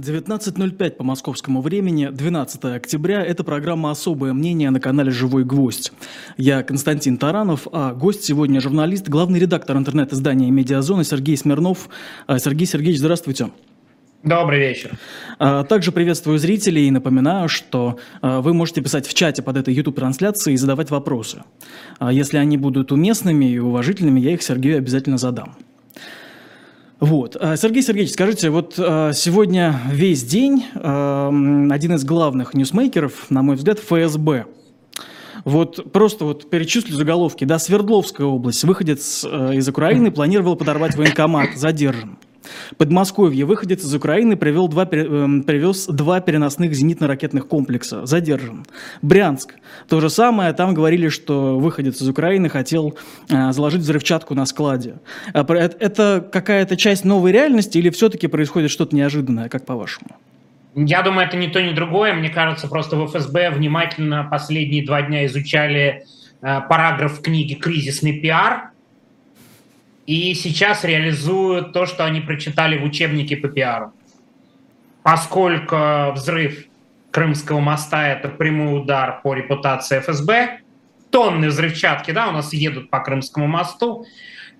19.05 по московскому времени, 12 октября. Это программа «Особое мнение» на канале «Живой гвоздь». Я Константин Таранов, а гость сегодня журналист, главный редактор интернет-издания «Медиазона» Сергей Смирнов. А, Сергей Сергеевич, здравствуйте. Добрый вечер. А, также приветствую зрителей и напоминаю, что а, вы можете писать в чате под этой YouTube-трансляцией и задавать вопросы. Если они будут уместными и уважительными, я их Сергею обязательно задам. Вот. А, Сергей Сергеевич, скажите, вот а, сегодня весь день а, один из главных ньюсмейкеров, на мой взгляд, ФСБ. Вот просто вот перечислю заголовки. Да, Свердловская область. Выходец из Украины планировал подорвать военкомат. Задержан. Подмосковье. Выходец из Украины привел два, эм, привез два переносных зенитно-ракетных комплекса. Задержан. Брянск. То же самое. Там говорили, что выходец из Украины хотел э, заложить взрывчатку на складе. А это какая-то часть новой реальности или все-таки происходит что-то неожиданное, как по-вашему? Я думаю, это ни то, ни другое. Мне кажется, просто в ФСБ внимательно последние два дня изучали э, параграф книги «Кризисный пиар», и сейчас реализуют то, что они прочитали в учебнике по пиару. Поскольку взрыв Крымского моста – это прямой удар по репутации ФСБ, тонны взрывчатки да, у нас едут по Крымскому мосту,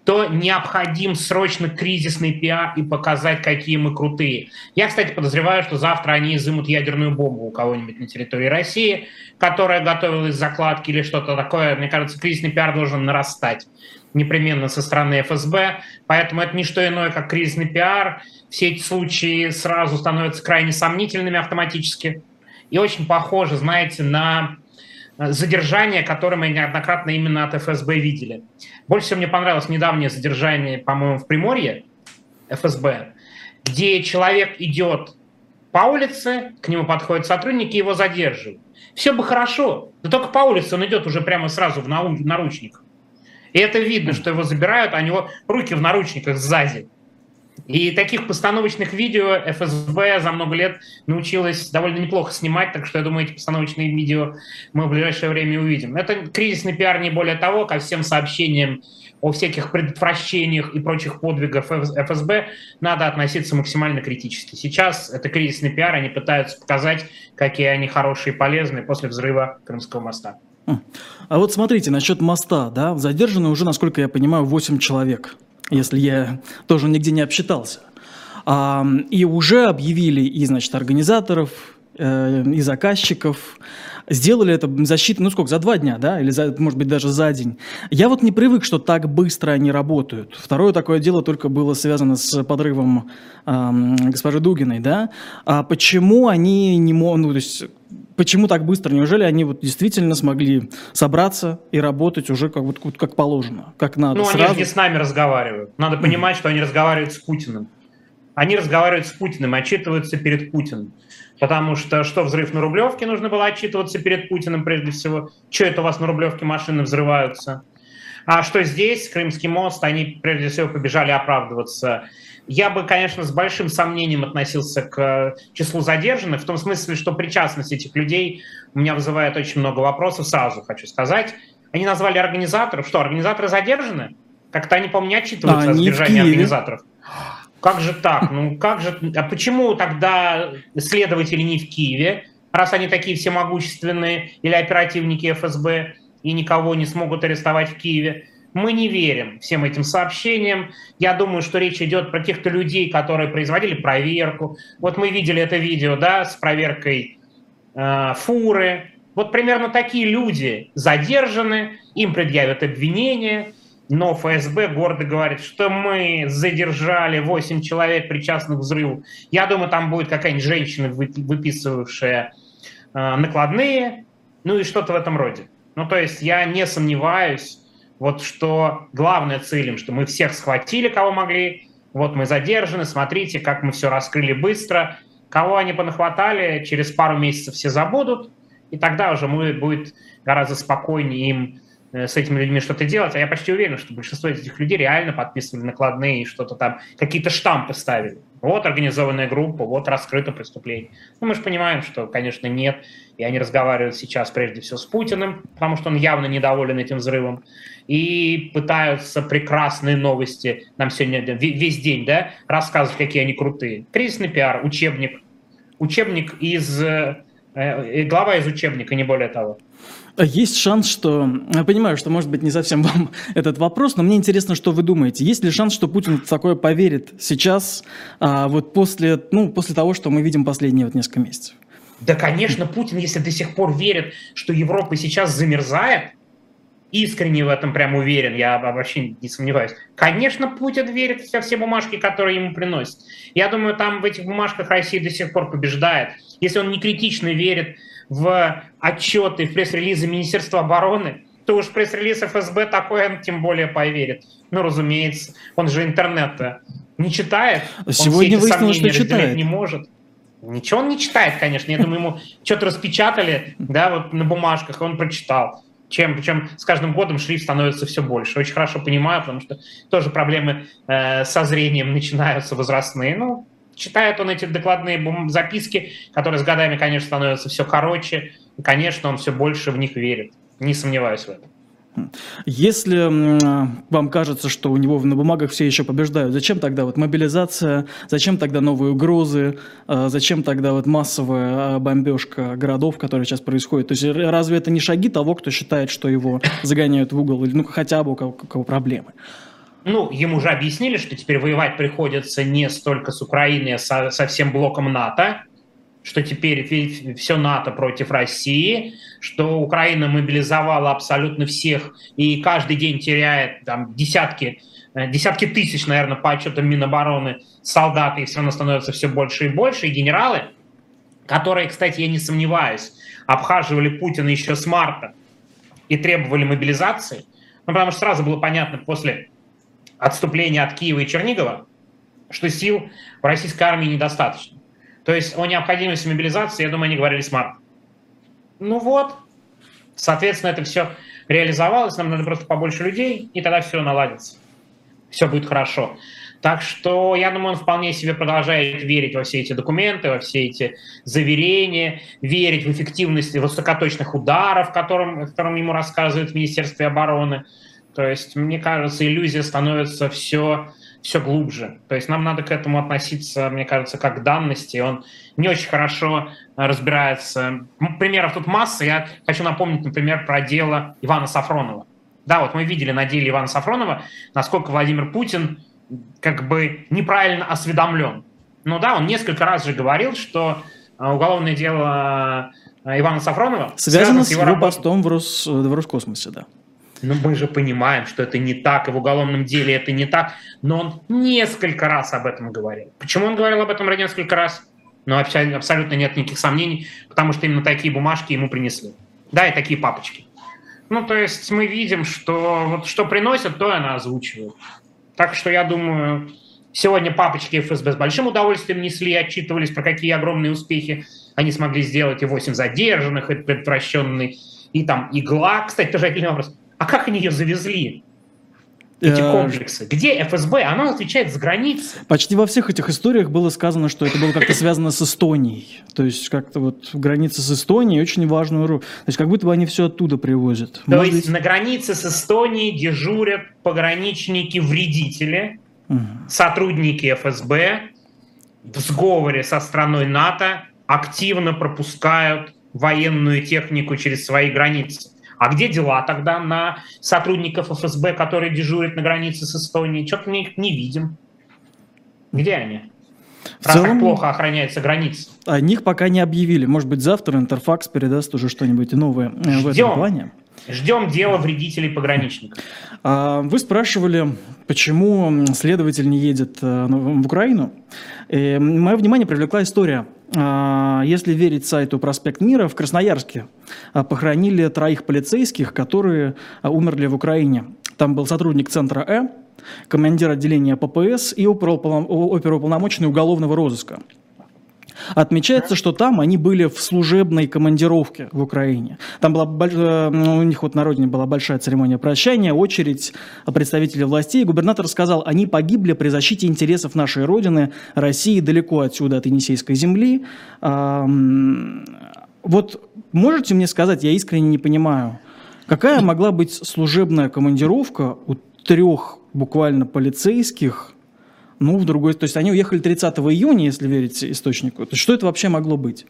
то необходим срочно кризисный пиар и показать, какие мы крутые. Я, кстати, подозреваю, что завтра они изымут ядерную бомбу у кого-нибудь на территории России, которая готовилась к закладке или что-то такое. Мне кажется, кризисный пиар должен нарастать непременно со стороны ФСБ, поэтому это не что иное, как кризисный пиар. Все эти случаи сразу становятся крайне сомнительными автоматически и очень похожи, знаете, на э, задержание, которое мы неоднократно именно от ФСБ видели. Больше всего мне понравилось недавнее задержание, по-моему, в Приморье ФСБ, где человек идет по улице, к нему подходят сотрудники, его задерживают. Все бы хорошо, но только по улице он идет уже прямо сразу в наручниках. И это видно, что его забирают, а у него руки в наручниках сзади. И таких постановочных видео ФСБ за много лет научилась довольно неплохо снимать, так что я думаю, эти постановочные видео мы в ближайшее время увидим. Это кризисный пиар не более того, ко всем сообщениям о всяких предотвращениях и прочих подвигах ФСБ надо относиться максимально критически. Сейчас это кризисный пиар, они пытаются показать, какие они хорошие и полезные после взрыва Крымского моста. А вот смотрите, насчет моста, да, задержаны уже, насколько я понимаю, 8 человек, если я тоже нигде не обсчитался. А, и уже объявили и, значит, организаторов, э, и заказчиков, сделали это защиту, ну сколько, за два дня, да, или, за, может быть, даже за день. Я вот не привык, что так быстро они работают. Второе такое дело только было связано с подрывом э, госпожи Дугиной, да. А почему они не могут, ну, то есть Почему так быстро? Неужели они вот действительно смогли собраться и работать уже как, вот, как положено, как надо? Ну, сразу? они же не с нами разговаривают. Надо понимать, что они разговаривают с Путиным. Они разговаривают с Путиным, отчитываются перед Путиным. Потому что что взрыв на Рублевке, нужно было отчитываться перед Путиным прежде всего. Что это у вас на Рублевке машины взрываются? А что здесь, Крымский мост, они прежде всего побежали оправдываться я бы, конечно, с большим сомнением относился к числу задержанных, в том смысле, что причастность этих людей у меня вызывает очень много вопросов, сразу хочу сказать. Они назвали организаторов. Что, организаторы задержаны? Как-то они, по-моему, не отчитываются а, о задержании организаторов. Как же так? Ну, как же... А почему тогда следователи не в Киеве, раз они такие всемогущественные, или оперативники ФСБ, и никого не смогут арестовать в Киеве? Мы не верим всем этим сообщениям. Я думаю, что речь идет про тех-то людей, которые производили проверку. Вот мы видели это видео, да, с проверкой э, фуры. Вот примерно такие люди задержаны, им предъявят обвинения, но ФСБ гордо говорит, что мы задержали 8 человек, причастных к взрыву. Я думаю, там будет какая-нибудь женщина, выписывавшая э, накладные, ну и что-то в этом роде. Ну, то есть я не сомневаюсь, вот что главная цель им, что мы всех схватили, кого могли, вот мы задержаны, смотрите, как мы все раскрыли быстро. Кого они понахватали, через пару месяцев все забудут, и тогда уже будет гораздо спокойнее им с этими людьми что-то делать. А я почти уверен, что большинство этих людей реально подписывали накладные и что-то там, какие-то штампы ставили. Вот организованная группа, вот раскрыто преступление. Ну, мы же понимаем, что, конечно, нет. И они разговаривают сейчас прежде всего с Путиным, потому что он явно недоволен этим взрывом. И пытаются прекрасные новости нам сегодня весь день да, рассказывать, какие они крутые. Кризисный пиар, учебник учебник из... Э, э, глава из учебника, не более того. А есть шанс, что... Я понимаю, что, может быть, не совсем вам этот вопрос, но мне интересно, что вы думаете. Есть ли шанс, что Путин в такое поверит сейчас, а, вот после, ну, после того, что мы видим последние вот несколько месяцев? Да, конечно, Путин, если до сих пор верит, что Европа сейчас замерзает, искренне в этом прям уверен, я вообще не сомневаюсь. Конечно, Путин верит во все бумажки, которые ему приносят. Я думаю, там в этих бумажках Россия до сих пор побеждает. Если он не критично верит в отчеты, в пресс-релизы Министерства обороны, то уж пресс-релиз ФСБ такой он тем более поверит. Ну, разумеется, он же интернет-то не читает. Сегодня выяснилось, что читает. не может. Ничего он не читает, конечно. Я думаю, ему что-то распечатали, да, вот на бумажках, он прочитал чем, причем с каждым годом шрифт становится все больше. Очень хорошо понимаю, потому что тоже проблемы э, со зрением начинаются возрастные. Ну, читает он эти докладные записки, которые с годами, конечно, становятся все короче, и, конечно, он все больше в них верит. Не сомневаюсь в этом. Если вам кажется, что у него на бумагах все еще побеждают, зачем тогда вот мобилизация, зачем тогда новые угрозы, а, зачем тогда вот массовая а, бомбежка городов, которая сейчас происходит? То есть разве это не шаги того, кто считает, что его загоняют в угол, или ну хотя бы у кого, у кого проблемы? Ну, ему же объяснили, что теперь воевать приходится не столько с Украиной, а со, со всем блоком НАТО, что теперь все НАТО против России, что Украина мобилизовала абсолютно всех и каждый день теряет там, десятки, э, десятки тысяч, наверное, по отчетам Минобороны солдат, и все равно становится все больше и больше, и генералы, которые, кстати, я не сомневаюсь, обхаживали Путина еще с марта и требовали мобилизации, ну, потому что сразу было понятно после отступления от Киева и Чернигова, что сил в российской армии недостаточно. То есть о необходимости мобилизации, я думаю, они говорили с марта. Ну вот, соответственно, это все реализовалось, нам надо просто побольше людей, и тогда все наладится. Все будет хорошо. Так что я думаю, он вполне себе продолжает верить во все эти документы, во все эти заверения, верить в эффективность высокоточных ударов, которым, которым ему рассказывают в Министерстве обороны. То есть, мне кажется, иллюзия становится все все глубже. То есть нам надо к этому относиться, мне кажется, как к данности. Он не очень хорошо э, разбирается. Примеров тут масса. Я хочу напомнить, например, про дело Ивана Сафронова. Да, вот мы видели на деле Ивана Сафронова, насколько Владимир Путин как бы неправильно осведомлен. Ну да, он несколько раз же говорил, что э, уголовное дело э, Ивана Сафронова связано, связано с его, его постом в, Рос, в Роскосмосе, да. Но мы же понимаем, что это не так, и в уголовном деле это не так. Но он несколько раз об этом говорил. Почему он говорил об этом несколько раз? Ну, абсолютно нет никаких сомнений, потому что именно такие бумажки ему принесли. Да, и такие папочки. Ну, то есть мы видим, что вот что приносят, то и она озвучивает. Так что я думаю, сегодня папочки ФСБ с большим удовольствием несли, отчитывались, про какие огромные успехи они смогли сделать, и 8 задержанных, и предотвращенный, и там игла, кстати, тоже отдельный вопрос. А как они ее завезли? Эти э, комплексы. Где ФСБ? Она отвечает с границы. Почти во всех этих историях было сказано, что это было как-то связано с Эстонией. То есть как-то вот граница с Эстонией очень важную роль. То есть как будто бы они все оттуда привозят. То Может есть быть... на границе с Эстонией дежурят пограничники-вредители, угу. сотрудники ФСБ в сговоре со страной НАТО активно пропускают военную технику через свои границы. А где дела тогда на сотрудников ФСБ, которые дежурят на границе с Эстонией? Что-то мы их не видим. Где они? Раз целом, плохо охраняется граница. О них пока не объявили. Может быть, завтра Интерфакс передаст уже что-нибудь новое Ждем. в этом плане. Ждем дела вредителей пограничников. А, вы спрашивали, почему следователь не едет э, в Украину. И мое внимание привлекла история. А, если верить сайту «Проспект Мира», в Красноярске а, похоронили троих полицейских, которые умерли в Украине. Там был сотрудник центра «Э», командир отделения ППС и оперуполномоченный уголовного розыска. Отмечается, что там они были в служебной командировке в Украине. Там была э, ну, у них вот на родине была большая церемония прощания, очередь представителей властей. Губернатор сказал, они погибли при защите интересов нашей родины, России, далеко отсюда, от Енисейской земли. Вот можете мне сказать, я искренне не понимаю, какая могла быть служебная командировка у трех буквально полицейских Ну, в другой... То есть они уехали 30 июня, если верить источнику. То есть что это вообще могло быть?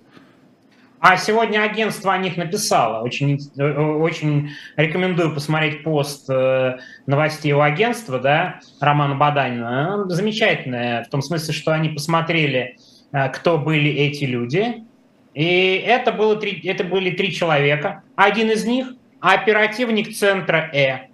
А сегодня агентство о них написало. Очень, очень рекомендую посмотреть пост э, новостей у агентства, да, Романа Баданина. Замечательное, в том смысле, что они посмотрели, э, кто были эти люди. И это, было три, это были три человека. Один из них – оперативник центра Э.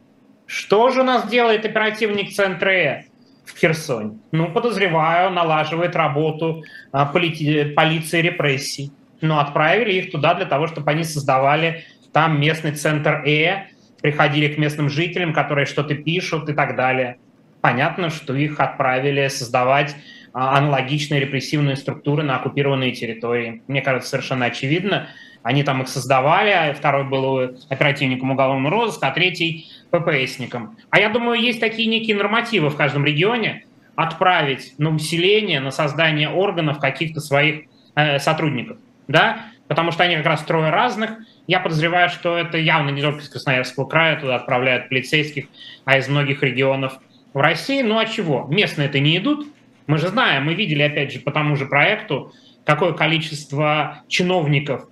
Что же у нас делает оперативник центра Э? В Херсоне? Ну, подозреваю, налаживает работу а, полити- полиции репрессий но отправили их туда для того, чтобы они создавали там местный центр Э, приходили к местным жителям, которые что-то пишут и так далее. Понятно, что их отправили создавать а, аналогичные репрессивные структуры на оккупированные территории. Мне кажется, совершенно очевидно. Они там их создавали, а второй был оперативником уголовного розыска, а третий ППСником. А я думаю, есть такие некие нормативы в каждом регионе отправить на усиление, на создание органов каких-то своих э, сотрудников да, потому что они как раз трое разных. Я подозреваю, что это явно не только из Красноярского края, туда отправляют полицейских, а из многих регионов в России. Ну а чего? Местные это не идут. Мы же знаем, мы видели, опять же, по тому же проекту, какое количество чиновников,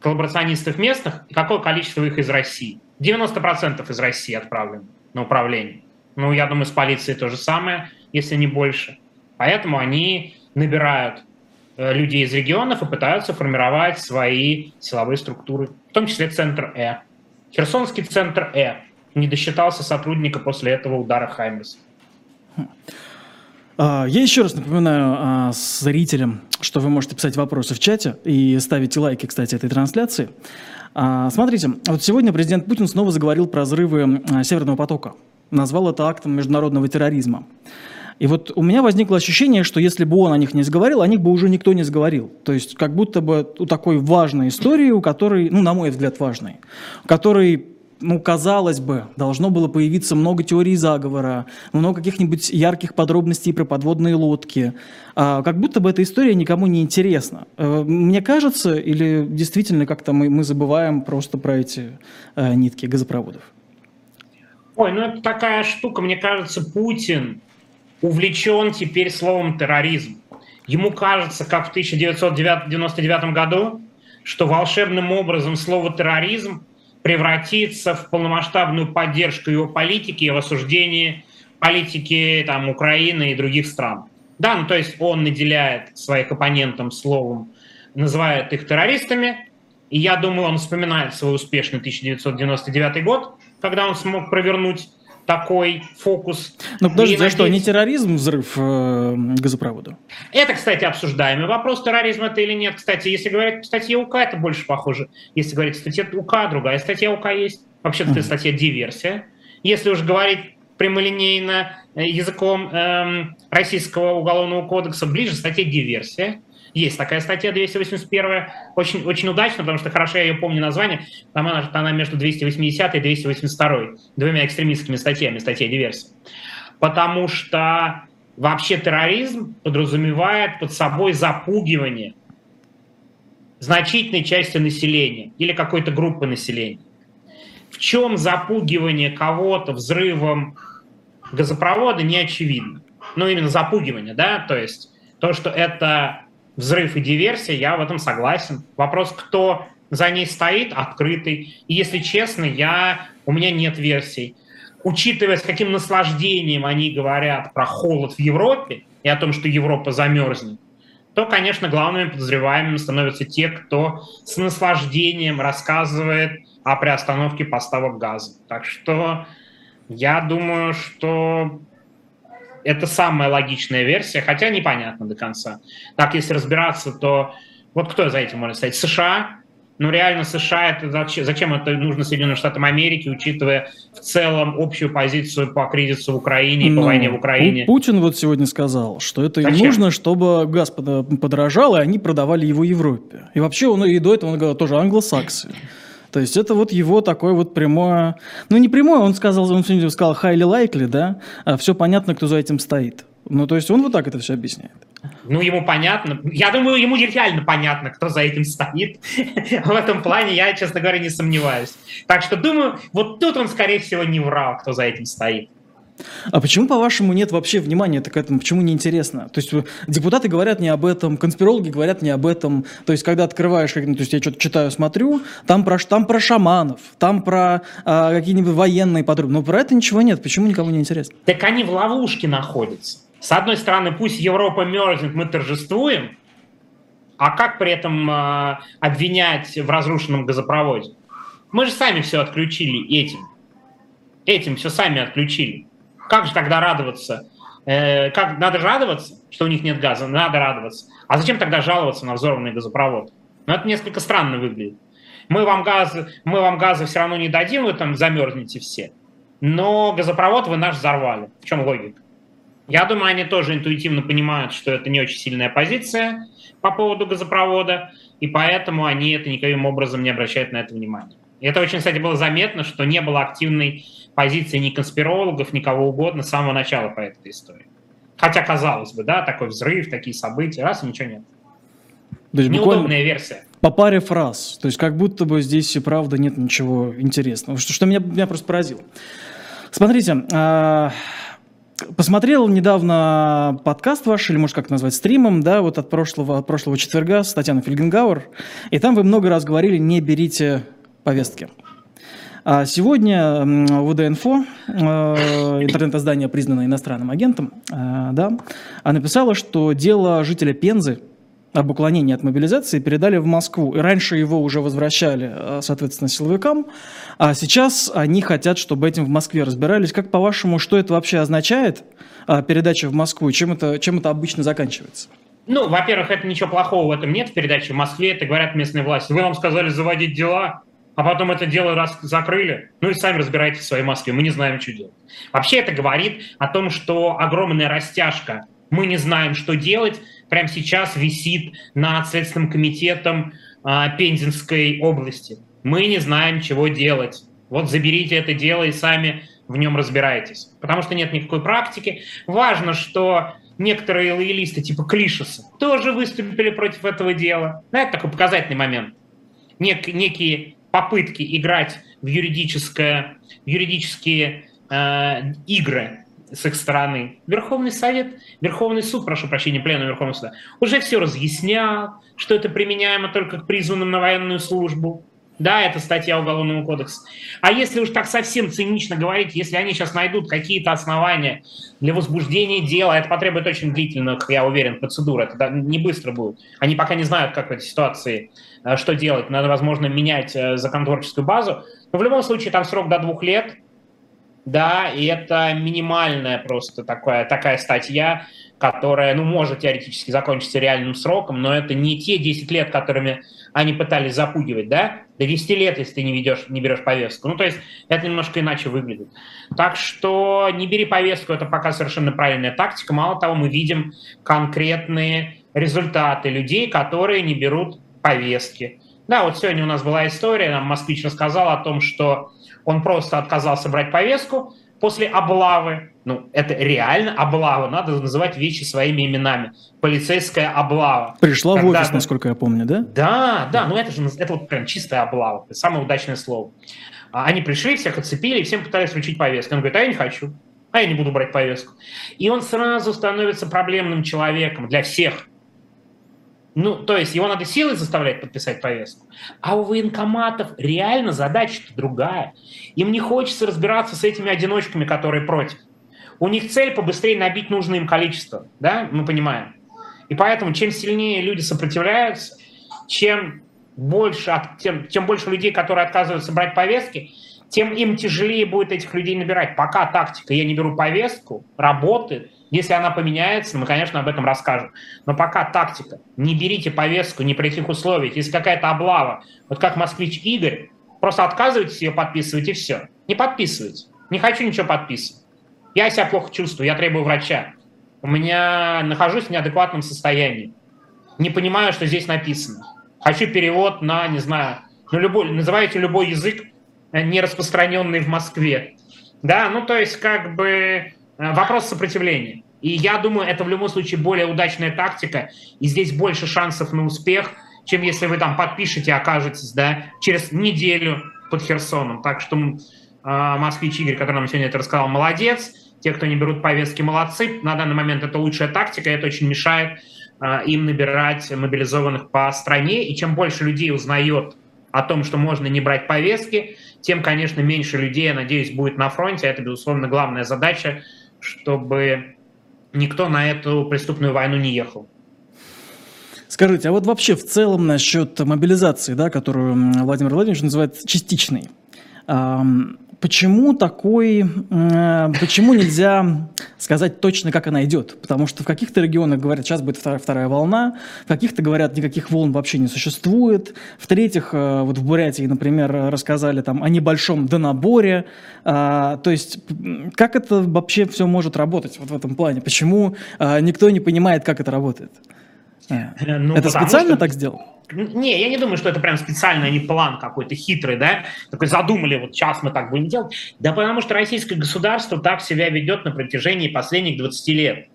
коллаборационистов местных и какое количество их из России. 90% из России отправлено на управление. Ну, я думаю, с полицией то же самое, если не больше. Поэтому они набирают Э, людей из регионов и пытаются формировать свои силовые структуры, в том числе Центр Э. Херсонский Центр Э не досчитался сотрудника после этого удара Хаймерса. А, я еще раз напоминаю а, зрителям, что вы можете писать вопросы в чате и ставить лайки, кстати, этой трансляции. А, смотрите, вот сегодня президент Путин снова заговорил про взрывы Северного потока. Назвал это актом международного терроризма. И вот у меня возникло ощущение, что если бы он о них не сговорил, о них бы уже никто не сговорил. То есть как будто бы у такой важной истории, у которой, ну, на мой взгляд, важной, у которой ну, казалось бы, должно было появиться много теорий заговора, много каких-нибудь ярких подробностей про подводные лодки. А, как будто бы эта история никому не интересна. А, мне кажется, или действительно как-то мы, мы забываем просто про эти а, нитки газопроводов? Ой, ну это такая штука, мне кажется, Путин увлечен теперь словом терроризм. Ему кажется, как в 1999 году, что волшебным образом слово терроризм превратится в полномасштабную поддержку его политики и в осуждении политики там, Украины и других стран. Да, ну то есть он наделяет своих оппонентов словом, называет их террористами, и я думаю, он вспоминает свой успешный 1999 год, когда он смог провернуть такой фокус. Ну подожди, за что, не терроризм взрыв э, газопровода? Это, кстати, обсуждаемый вопрос, терроризм это или нет. Кстати, если говорить по статье УК, это больше похоже. Если говорить статья УК, другая статья УК есть. Вообще-то mm-hmm. статья диверсия. Если уж говорить прямолинейно э, языком эм, российского уголовного кодекса, ближе статья диверсия. Есть такая статья 281, очень, очень удачно, потому что хорошо я ее помню название, там она, она между 280 и 282, двумя экстремистскими статьями, статья диверсии. Потому что вообще терроризм подразумевает под собой запугивание значительной части населения или какой-то группы населения. В чем запугивание кого-то взрывом газопровода, не очевидно. Ну, именно запугивание, да, то есть то, что это взрыв и диверсия, я в этом согласен. Вопрос, кто за ней стоит, открытый. И если честно, я, у меня нет версий. Учитывая, с каким наслаждением они говорят про холод в Европе и о том, что Европа замерзнет, то, конечно, главными подозреваемыми становятся те, кто с наслаждением рассказывает о приостановке поставок газа. Так что я думаю, что это самая логичная версия, хотя непонятно до конца. Так, если разбираться, то вот кто за этим может стоять? США? Ну, реально, США, это зачем, зачем это нужно Соединенным Штатам Америки, учитывая в целом общую позицию по кризису в Украине и ну, по войне в Украине? Путин вот сегодня сказал, что это зачем? нужно, чтобы газ подорожал, и они продавали его Европе. И вообще он и до этого он говорил тоже англосаксы. То есть это вот его такое вот прямое, ну не прямое, он сказал, он сегодня сказал highly likely, да, а все понятно, кто за этим стоит. Ну, то есть он вот так это все объясняет. Ну, ему понятно. Я думаю, ему реально понятно, кто за этим стоит. В этом плане я, честно говоря, не сомневаюсь. Так что думаю, вот тут он, скорее всего, не врал, кто за этим стоит. А почему, по-вашему, нет вообще внимания к этому? Почему не интересно? То есть депутаты говорят не об этом, конспирологи говорят не об этом. То есть когда открываешь, то есть я что-то читаю, смотрю, там про, там про шаманов, там про а, какие-нибудь военные подробности. Но про это ничего нет. Почему никому не интересно? Так они в ловушке находятся. С одной стороны, пусть Европа мерзнет, мы торжествуем, а как при этом э, обвинять в разрушенном газопроводе? Мы же сами все отключили этим. Этим все сами отключили. Как же тогда радоваться? Э, как, надо радоваться, что у них нет газа? Надо радоваться. А зачем тогда жаловаться на взорванный газопровод? Ну, это несколько странно выглядит. Мы вам, газ, мы вам газа все равно не дадим, вы там замерзнете все. Но газопровод вы наш взорвали. В чем логика? Я думаю, они тоже интуитивно понимают, что это не очень сильная позиция по поводу газопровода, и поэтому они это никаким образом не обращают на это внимания. И это очень, кстати, было заметно, что не было активной позиции ни конспирологов, никого угодно с самого начала по этой истории. Хотя, казалось бы, да, такой взрыв, такие события, раз ничего нет. То есть Неудобная версия. По паре фраз. То есть как будто бы здесь и правда нет ничего интересного. Что, что меня, меня просто поразило. Смотрите, а, Посмотрел недавно подкаст ваш, или может как назвать, стримом, да, вот от прошлого, от прошлого четверга с Татьяной Фельгенгауэр, и там вы много раз говорили, не берите повестки. А сегодня ВД-инфо, э, интернет-издание, признанное иностранным агентом, э, да, написала, что дело жителя Пензы об уклонении от мобилизации передали в Москву. И раньше его уже возвращали, э, соответственно, силовикам, а сейчас они хотят, чтобы этим в Москве разбирались. Как, по-вашему, что это вообще означает, передача в Москву, чем это, чем это обычно заканчивается? Ну, во-первых, это ничего плохого в этом нет в передаче в Москве, это говорят местные власти. Вы нам сказали заводить дела, а потом это дело раз закрыли, ну и сами разбирайтесь в своей Москве, мы не знаем, что делать. Вообще это говорит о том, что огромная растяжка, мы не знаем, что делать, прямо сейчас висит над Следственным комитетом а, Пензенской области. Мы не знаем, чего делать. Вот заберите это дело и сами в нем разбирайтесь. Потому что нет никакой практики. Важно, что некоторые лоялисты типа Клишеса тоже выступили против этого дела. Да, это такой показательный момент. Нек, некие попытки играть в, юридическое, в юридические э, игры с их стороны. Верховный Совет, Верховный суд, прошу прощения, пленум Верховного суда, уже все разъяснял, что это применяемо только к призванным на военную службу. Да, это статья Уголовного кодекса. А если уж так совсем цинично говорить, если они сейчас найдут какие-то основания для возбуждения дела, это потребует очень длительных, я уверен, процедур, это не быстро будет. Они пока не знают, как в этой ситуации, э, что делать. Надо, возможно, менять э, законотворческую базу. Но в любом случае там срок до двух лет, да, и это минимальная просто такая, такая статья, которая, ну, может теоретически закончиться реальным сроком, но это не те 10 лет, которыми они пытались запугивать, да, до 10 лет, если ты не, ведешь, не берешь повестку. Ну, то есть это немножко иначе выглядит. Так что не бери повестку, это пока совершенно правильная тактика. Мало того, мы видим конкретные результаты людей, которые не берут повестки. Да, вот сегодня у нас была история, нам москвич рассказал о том, что он просто отказался брать повестку после облавы, ну, это реально облава, надо называть вещи своими именами. Полицейская облава. Пришла Когда в офис, насколько я помню, да? Да, да, ну это же это вот прям чистая облава, это самое удачное слово. А они пришли, всех оцепили, и всем пытались вручить повестку. Он говорит, а я не хочу, а я не буду брать повестку. И он сразу становится проблемным человеком для всех. Ну, то есть его надо силой заставлять подписать повестку. А у военкоматов реально задача-то другая. Им не хочется разбираться с этими одиночками, которые против. У них цель побыстрее набить нужное им количество, да, мы понимаем. И поэтому чем сильнее люди сопротивляются, чем больше, тем, тем больше людей, которые отказываются брать повестки, тем им тяжелее будет этих людей набирать. Пока тактика «я не беру повестку» работает, если она поменяется, мы, конечно, об этом расскажем. Но пока тактика «не берите повестку ни при каких условиях», если какая-то облава, вот как москвич Игорь, просто отказывайтесь ее подписывать и все. Не подписывайте. Не хочу ничего подписывать. Я себя плохо чувствую, я требую врача. У меня нахожусь в неадекватном состоянии. Не понимаю, что здесь написано. Хочу перевод на, не знаю, ну, любой, называйте любой язык, э, не распространенный в Москве. Да, ну то есть как бы вопрос сопротивления. И я думаю, это в любом случае более удачная тактика, и здесь больше шансов на успех, чем если вы там подпишете, окажетесь, да, через неделю под Херсоном. Так что э, москвич Игорь, который нам сегодня это рассказал, молодец Те, кто не берут повестки, молодцы. На данный момент это лучшая тактика, это очень мешает э, им набирать мобилизованных по стране. И чем больше людей узнает о том, что можно не брать повестки, тем, конечно, меньше людей, я надеюсь, будет на фронте. Это, безусловно, главная задача, чтобы никто на эту преступную войну не ехал. Скажите, а вот вообще в целом насчет мобилизации, да, которую Владимир Владимирович называет частичной, почему такой, почему нельзя сказать точно, как она идет? Потому что в каких-то регионах говорят, сейчас будет вторая, вторая волна, в каких-то говорят, никаких волн вообще не существует, в-третьих, э, вот в Бурятии, например, рассказали там о небольшом донаборе, а, то есть как это вообще все может работать вот в этом плане? Почему а, никто не понимает, как это работает? Э, ну, это специально что... так сделал? Не, я не думаю, что это прям специально, не план какой-то хитрый, да? Такой задумали, вот сейчас мы так будем делать. Да потому что российское государство так себя ведет на протяжении последних 20 лет.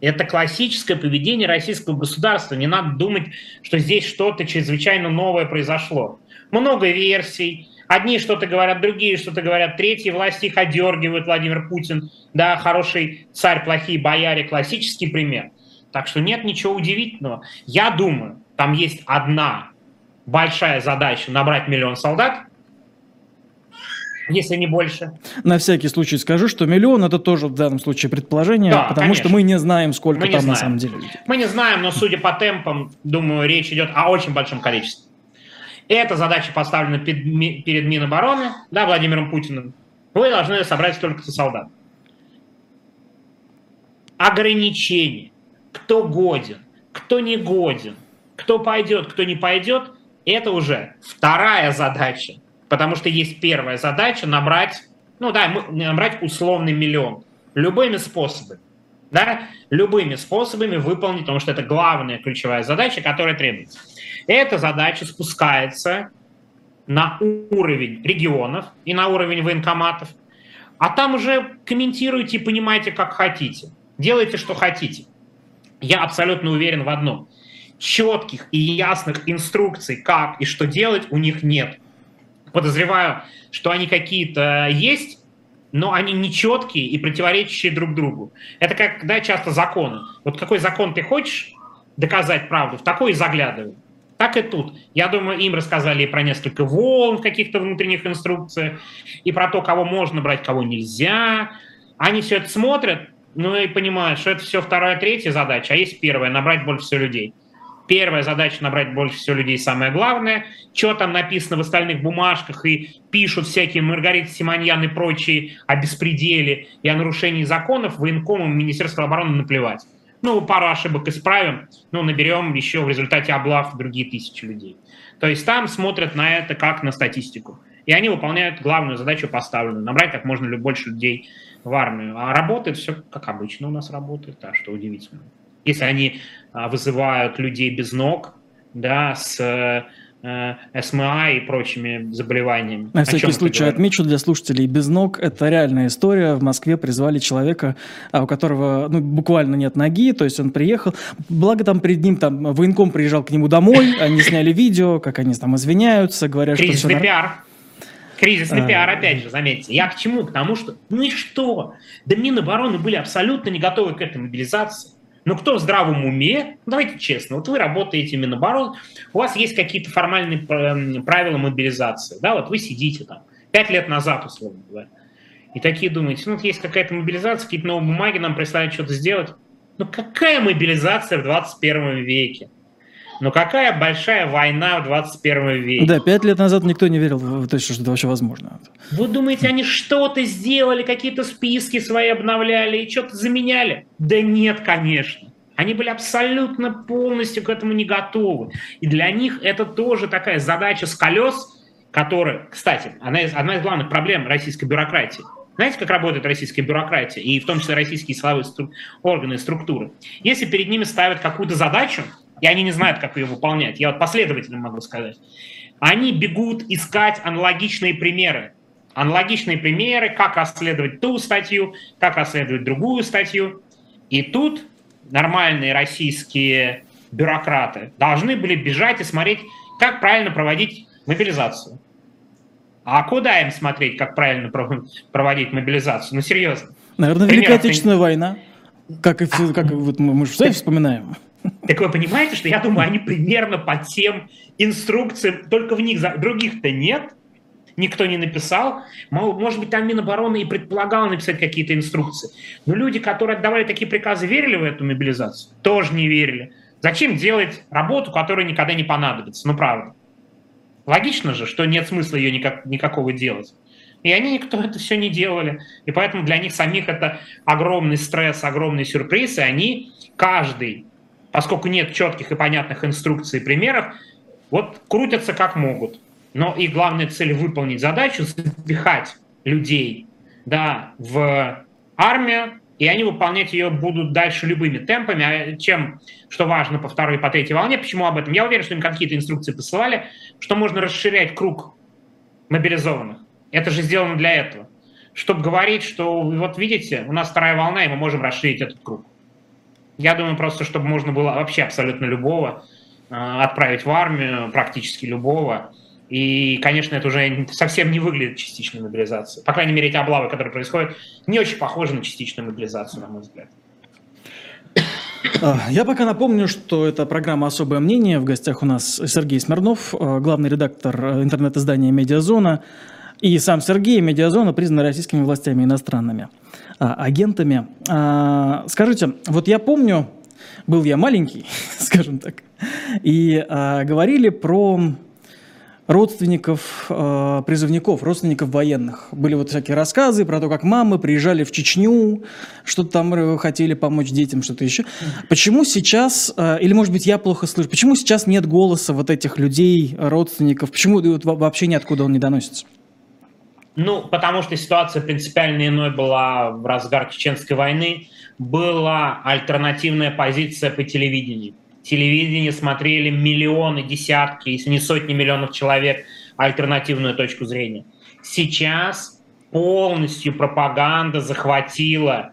Это классическое поведение российского государства. Не надо думать, что здесь что-то чрезвычайно новое произошло. Много версий. Одни что-то говорят, другие что-то говорят, третьи власти их одергивают, Владимир Путин. Да, хороший царь, плохие бояре, классический пример. Так что нет ничего удивительного. Я думаю, там есть одна большая задача набрать миллион солдат, если не больше. На всякий случай скажу, что миллион это тоже в данном случае предположение, да, потому конечно. что мы не знаем, сколько мы там знаем. на самом деле. Мы не знаем, но судя по темпам, думаю, речь идет о очень большом количестве. Эта задача поставлена перед, Минобороны, да, Владимиром Путиным. Вы должны собрать столько-то солдат. Ограничения кто годен, кто не годен, кто пойдет, кто не пойдет, это уже вторая задача. Потому что есть первая задача набрать, ну да, набрать условный миллион. Любыми способами. Да, любыми способами выполнить, потому что это главная ключевая задача, которая требуется. Эта задача спускается на уровень регионов и на уровень военкоматов, а там уже комментируйте и понимайте, как хотите. Делайте, что хотите. Я абсолютно уверен в одном. Четких и ясных инструкций, как и что делать, у них нет. Подозреваю, что они какие-то есть, но они нечеткие и противоречащие друг другу. Это как, да, часто законы. Вот какой закон ты хочешь доказать правду, в такой и заглядывай. Так и тут. Я думаю, им рассказали и про несколько волн в каких-то внутренних инструкциях, и про то, кого можно брать, кого нельзя. Они все это смотрят, ну и понимают, что это все вторая, третья задача, а есть первая – набрать больше всего людей. Первая задача – набрать больше всего людей, самое главное. Что там написано в остальных бумажках и пишут всякие Маргарита Симоньян и прочие о беспределе и о нарушении законов, военкомам Министерство обороны наплевать. Ну, пару ошибок исправим, ну, наберем еще в результате облав другие тысячи людей. То есть там смотрят на это как на статистику. И они выполняют главную задачу поставленную – набрать как можно больше людей в армию. А работает все как обычно у нас работает, а что удивительно. Если они а, вызывают людей без ног, да, с э, СМА и прочими заболеваниями. На всякий случай отмечу для слушателей, без ног – это реальная история. В Москве призвали человека, а, у которого ну, буквально нет ноги, то есть он приехал. Благо там перед ним там военком приезжал к нему домой, они сняли видео, как они там извиняются, говорят, Кризисный что все... пиар. Кризисный а... пиар, опять же, заметьте. Я к чему? Потому что, ну и что? Да Минобороны были абсолютно не готовы к этой мобилизации. Но кто в здравом уме, ну, давайте честно, вот вы работаете в Минобороны, у вас есть какие-то формальные эм, правила мобилизации, да, вот вы сидите там, пять лет назад, условно говоря, и такие думаете, ну, вот есть какая-то мобилизация, какие-то новые бумаги нам прислали что-то сделать. Ну, какая мобилизация в 21 веке? Но какая большая война в 21 веке? Да, пять лет назад никто не верил в то, что это вообще возможно. Вы думаете, они что-то сделали, какие-то списки свои обновляли и что-то заменяли? Да нет, конечно. Они были абсолютно полностью к этому не готовы. И для них это тоже такая задача с колес, которая, кстати, одна из, одна из главных проблем российской бюрократии. Знаете, как работает российская бюрократия, и в том числе российские силовые стру- органы и структуры? Если перед ними ставят какую-то задачу, и они не знают, как ее выполнять. Я вот последовательно могу сказать. Они бегут искать аналогичные примеры. Аналогичные примеры, как расследовать ту статью, как расследовать другую статью. И тут нормальные российские бюрократы должны были бежать и смотреть, как правильно проводить мобилизацию. А куда им смотреть, как правильно проводить мобилизацию? Ну, серьезно. Наверное, Великая Отечественная война. Как, и, как вот мы, мы же все вспоминаем. Так вы понимаете, что я думаю, они примерно по тем инструкциям, только в них, других-то нет, никто не написал. Может быть, там Минобороны и предполагал написать какие-то инструкции. Но люди, которые отдавали такие приказы, верили в эту мобилизацию? Тоже не верили. Зачем делать работу, которая никогда не понадобится? Ну, правда. Логично же, что нет смысла ее никак, никакого делать. И они никто это все не делали. И поэтому для них самих это огромный стресс, огромный сюрприз. И они, каждый, поскольку нет четких и понятных инструкций и примеров, вот крутятся как могут. Но и главная цель выполнить задачу, запихать людей да, в армию, и они выполнять ее будут дальше любыми темпами. А чем, что важно по второй и по третьей волне, почему об этом? Я уверен, что им какие-то инструкции посылали, что можно расширять круг мобилизованных. Это же сделано для этого. Чтобы говорить, что вот видите, у нас вторая волна, и мы можем расширить этот круг. Я думаю просто, чтобы можно было вообще абсолютно любого э, отправить в армию, практически любого. И, конечно, это уже совсем не выглядит частичной мобилизацией. По крайней мере, эти облавы, которые происходят, не очень похожи на частичную мобилизацию, на мой взгляд. А, я пока напомню, что это программа «Особое мнение». В гостях у нас Сергей Смирнов, а, главный редактор интернет-издания «Медиазона». И сам Сергей Медиазона признан российскими властями иностранными агентами. Скажите, вот я помню, был я маленький, скажем так, и говорили про родственников э, призывников, родственников военных. Были вот всякие рассказы про то, как мамы приезжали в Чечню, что-то там э, хотели помочь детям, что-то еще. Почему сейчас, э, или может быть я плохо слышу, почему сейчас нет голоса вот этих людей, родственников, почему вот, вообще ниоткуда он не доносится? Ну, потому что ситуация принципиально иной была в разгар Чеченской войны. Была альтернативная позиция по телевидению телевидение смотрели миллионы, десятки, если не сотни миллионов человек альтернативную точку зрения. Сейчас полностью пропаганда захватила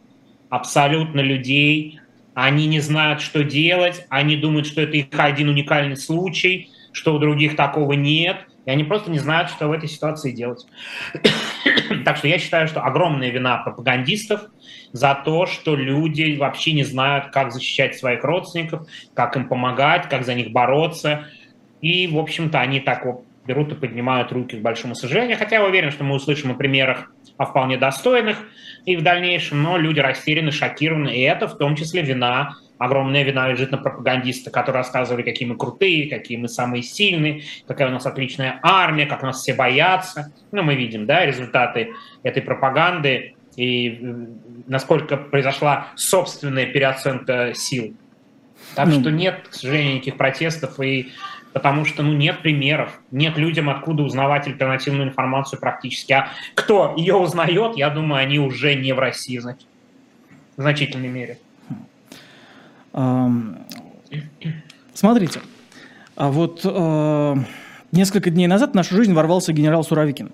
абсолютно людей. Они не знают, что делать, они думают, что это их один уникальный случай, что у других такого нет, и они просто не знают, что в этой ситуации делать. так что я считаю, что огромная вина пропагандистов – за то, что люди вообще не знают, как защищать своих родственников, как им помогать, как за них бороться. И, в общем-то, они так вот берут и поднимают руки к большому сожалению. Хотя я уверен, что мы услышим о примерах о вполне достойных и в дальнейшем, но люди растеряны, шокированы, и это в том числе вина, огромная вина лежит на пропагандиста, которые рассказывали, какие мы крутые, какие мы самые сильные, какая у нас отличная армия, как нас все боятся. Ну, мы видим, да, результаты этой пропаганды и насколько произошла собственная переоценка сил. Так ну, что нет, к сожалению, никаких протестов, и потому что ну, нет примеров, нет людям, откуда узнавать альтернативную информацию практически. А кто ее узнает, я думаю, они уже не в России в значительной мере. Смотрите, а вот э, несколько дней назад в нашу жизнь ворвался генерал Суровикин.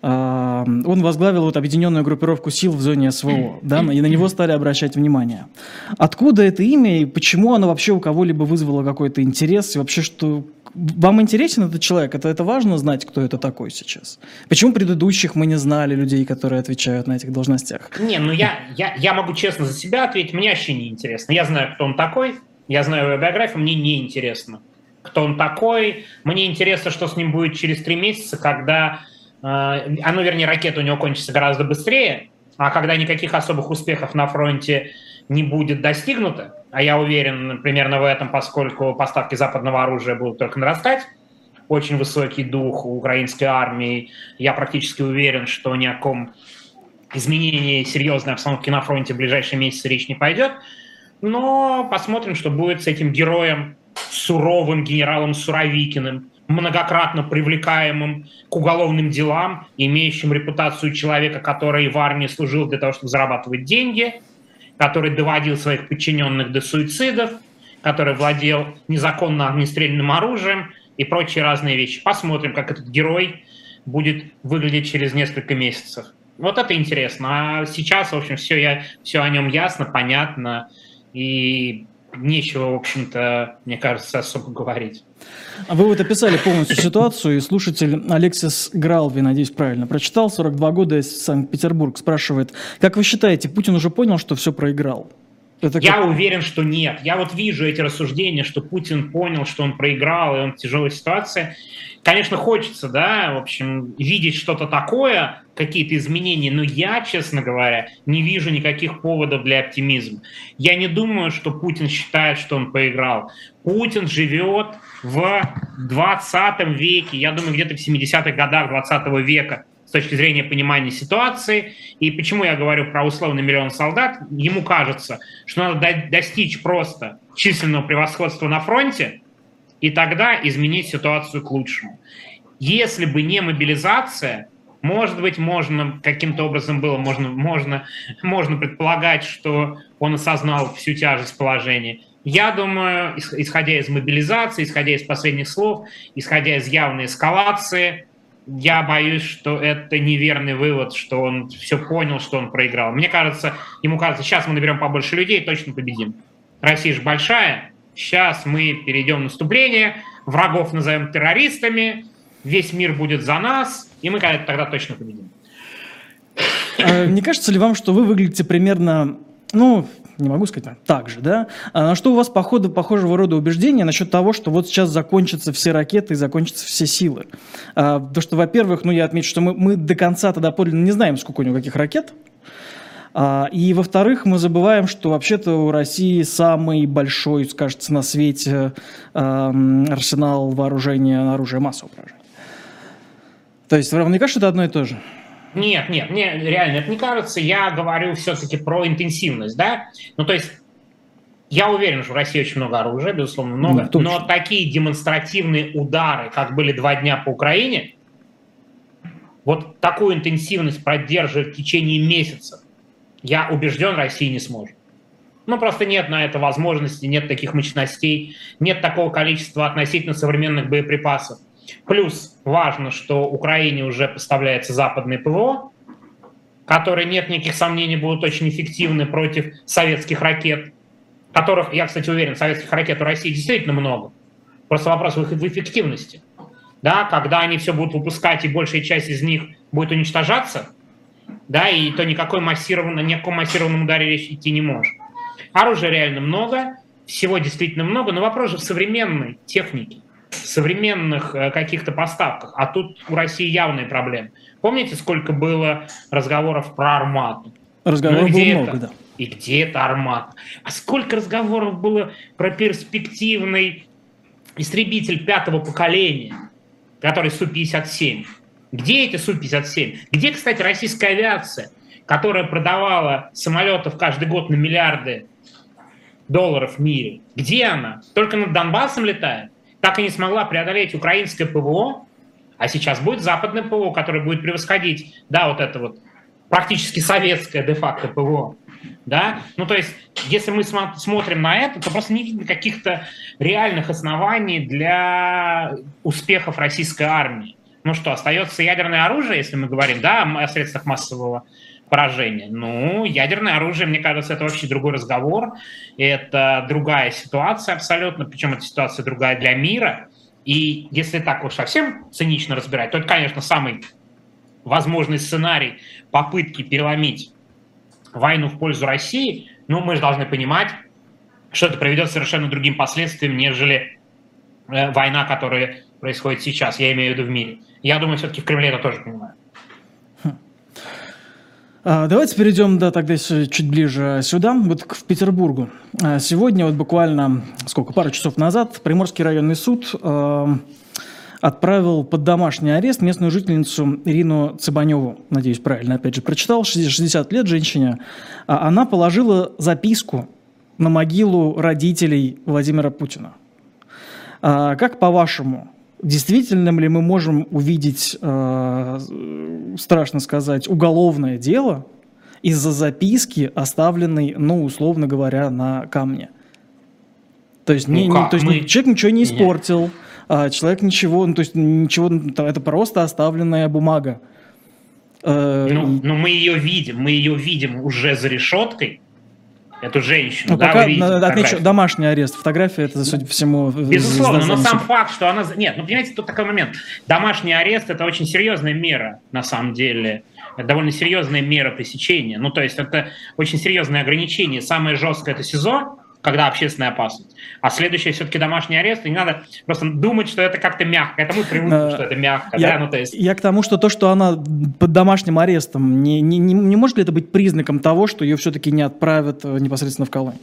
Он возглавил вот объединенную группировку сил в зоне СВО, да, и на него стали обращать внимание. Откуда это имя и почему оно вообще у кого-либо вызвало какой-то интерес? И вообще, что вам интересен этот человек? Это, это важно знать, кто это такой сейчас? Почему предыдущих мы не знали людей, которые отвечают на этих должностях? Не, ну я, я, я могу честно за себя ответить, мне вообще не интересно. Я знаю, кто он такой, я знаю его биографию, мне не интересно, кто он такой. Мне интересно, что с ним будет через три месяца, когда а, оно, вернее, ракета у него кончится гораздо быстрее, а когда никаких особых успехов на фронте не будет достигнуто, а я уверен примерно в этом, поскольку поставки западного оружия будут только нарастать, очень высокий дух у украинской армии, я практически уверен, что ни о ком изменении серьезной обстановки на фронте в ближайшие месяцы речь не пойдет, но посмотрим, что будет с этим героем, суровым генералом Суровикиным, многократно привлекаемым к уголовным делам, имеющим репутацию человека, который в армии служил для того, чтобы зарабатывать деньги, который доводил своих подчиненных до суицидов, который владел незаконно огнестрельным оружием и прочие разные вещи. Посмотрим, как этот герой будет выглядеть через несколько месяцев. Вот это интересно. А сейчас, в общем, все, я, все о нем ясно, понятно. И нечего, в общем-то, мне кажется, особо говорить. А вы вот описали полностью ситуацию, и слушатель Алексис Гралви, надеюсь, правильно прочитал, 42 года из Санкт-Петербург, спрашивает, как вы считаете, Путин уже понял, что все проиграл? Это я как... уверен, что нет. Я вот вижу эти рассуждения, что Путин понял, что он проиграл, и он в тяжелой ситуации. Конечно, хочется, да, в общем, видеть что-то такое, какие-то изменения, но я, честно говоря, не вижу никаких поводов для оптимизма. Я не думаю, что Путин считает, что он проиграл. Путин живет в 20 веке, я думаю, где-то в 70-х годах 20 века с точки зрения понимания ситуации. И почему я говорю про условный миллион солдат? Ему кажется, что надо достичь просто численного превосходства на фронте, и тогда изменить ситуацию к лучшему. Если бы не мобилизация, может быть, можно каким-то образом было, можно, можно, можно предполагать, что он осознал всю тяжесть положения. Я думаю, исходя из мобилизации, исходя из последних слов, исходя из явной эскалации, я боюсь, что это неверный вывод, что он все понял, что он проиграл. Мне кажется, ему кажется, сейчас мы наберем побольше людей, точно победим. Россия же большая, сейчас мы перейдем в наступление, врагов назовем террористами, весь мир будет за нас, и мы тогда точно победим. А не кажется ли вам, что вы выглядите примерно, ну, не могу сказать так же, да? А что у вас по ходу похожего рода убеждения насчет того, что вот сейчас закончатся все ракеты и закончатся все силы? А, то, что, во-первых, ну, я отмечу, что мы, мы до конца тогда подлинно не знаем, сколько у него каких ракет, а, и, во-вторых, мы забываем, что вообще-то у России самый большой, кажется, на свете арсенал вооружения, оружия массового поражения. То есть вам не кажется, это одно и то же? Нет, нет, мне реально это не кажется. Я говорю все-таки про интенсивность, да? Ну, то есть я уверен, что в России очень много оружия, безусловно, много, ну, но такие демонстративные удары, как были два дня по Украине, вот такую интенсивность продерживать в течение месяца, я убежден, Россия не сможет. Ну, просто нет на это возможности, нет таких мощностей, нет такого количества относительно современных боеприпасов. Плюс важно, что Украине уже поставляется западное ПВО, которые, нет никаких сомнений, будут очень эффективны против советских ракет, которых, я, кстати, уверен, советских ракет у России действительно много. Просто вопрос в их в эффективности. Да, когда они все будут выпускать, и большая часть из них будет уничтожаться, да, и то никакой массированном, ни о каком массированном ударе речь идти не может. Оружия реально много, всего действительно много, но вопрос же в современной технике современных э, каких-то поставках. А тут у России явные проблемы. Помните, сколько было разговоров про армату? Разговоров ну, было много, это? да. И где это армата? А сколько разговоров было про перспективный истребитель пятого поколения, который Су-57? Где эти Су-57? Где, кстати, российская авиация, которая продавала самолетов каждый год на миллиарды долларов в мире? Где она? Только над Донбассом летает? так и не смогла преодолеть украинское ПВО, а сейчас будет западное ПВО, которое будет превосходить, да, вот это вот практически советское де-факто ПВО. Да? Ну, то есть, если мы смотрим на это, то просто не видно каких-то реальных оснований для успехов российской армии. Ну что, остается ядерное оружие, если мы говорим, да, о средствах массового поражения. Ну, ядерное оружие, мне кажется, это вообще другой разговор. Это другая ситуация абсолютно, причем эта ситуация другая для мира. И если так уж совсем цинично разбирать, то это, конечно, самый возможный сценарий попытки переломить войну в пользу России. Но мы же должны понимать, что это приведет к совершенно другим последствиям, нежели э, война, которая происходит сейчас, я имею в виду в мире. Я думаю, все-таки в Кремле это тоже понимают. А, давайте перейдем да, тогда чуть ближе сюда, вот к Петербургу. А, сегодня, вот буквально сколько, пару часов назад, Приморский районный суд э, отправил под домашний арест местную жительницу Ирину Цыбаневу. Надеюсь, правильно, опять же, прочитал. 60 лет женщине. Она положила записку на могилу родителей Владимира Путина. Как по-вашему, Действительно ли мы можем увидеть, э, страшно сказать, уголовное дело из-за записки, оставленной, ну, условно говоря, на камне? То есть, ну, не, то есть мы... человек ничего не испортил, Нет. а человек ничего, ну, то есть ничего, это просто оставленная бумага. Э, ну, но мы ее видим, мы ее видим уже за решеткой, эту женщину. Ну, да, пока, видите отмечу, фотографию. домашний арест. Фотография, это, судя по всему... Безусловно, но сам факт, что она... Нет, ну, понимаете, тут такой момент. Домашний арест – это очень серьезная мера, на самом деле. Это довольно серьезная мера пресечения. Ну, то есть это очень серьезное ограничение. Самое жесткое – это СИЗО, когда общественная опасность. А следующее все-таки домашний арест. И не надо просто думать, что это как-то мягко. Это мы привыкли, Э, что это мягко. Я, да? ну, то есть... я к тому, что то, что она под домашним арестом, не, не, не, не может ли это быть признаком того, что ее все-таки не отправят э, непосредственно в колонию?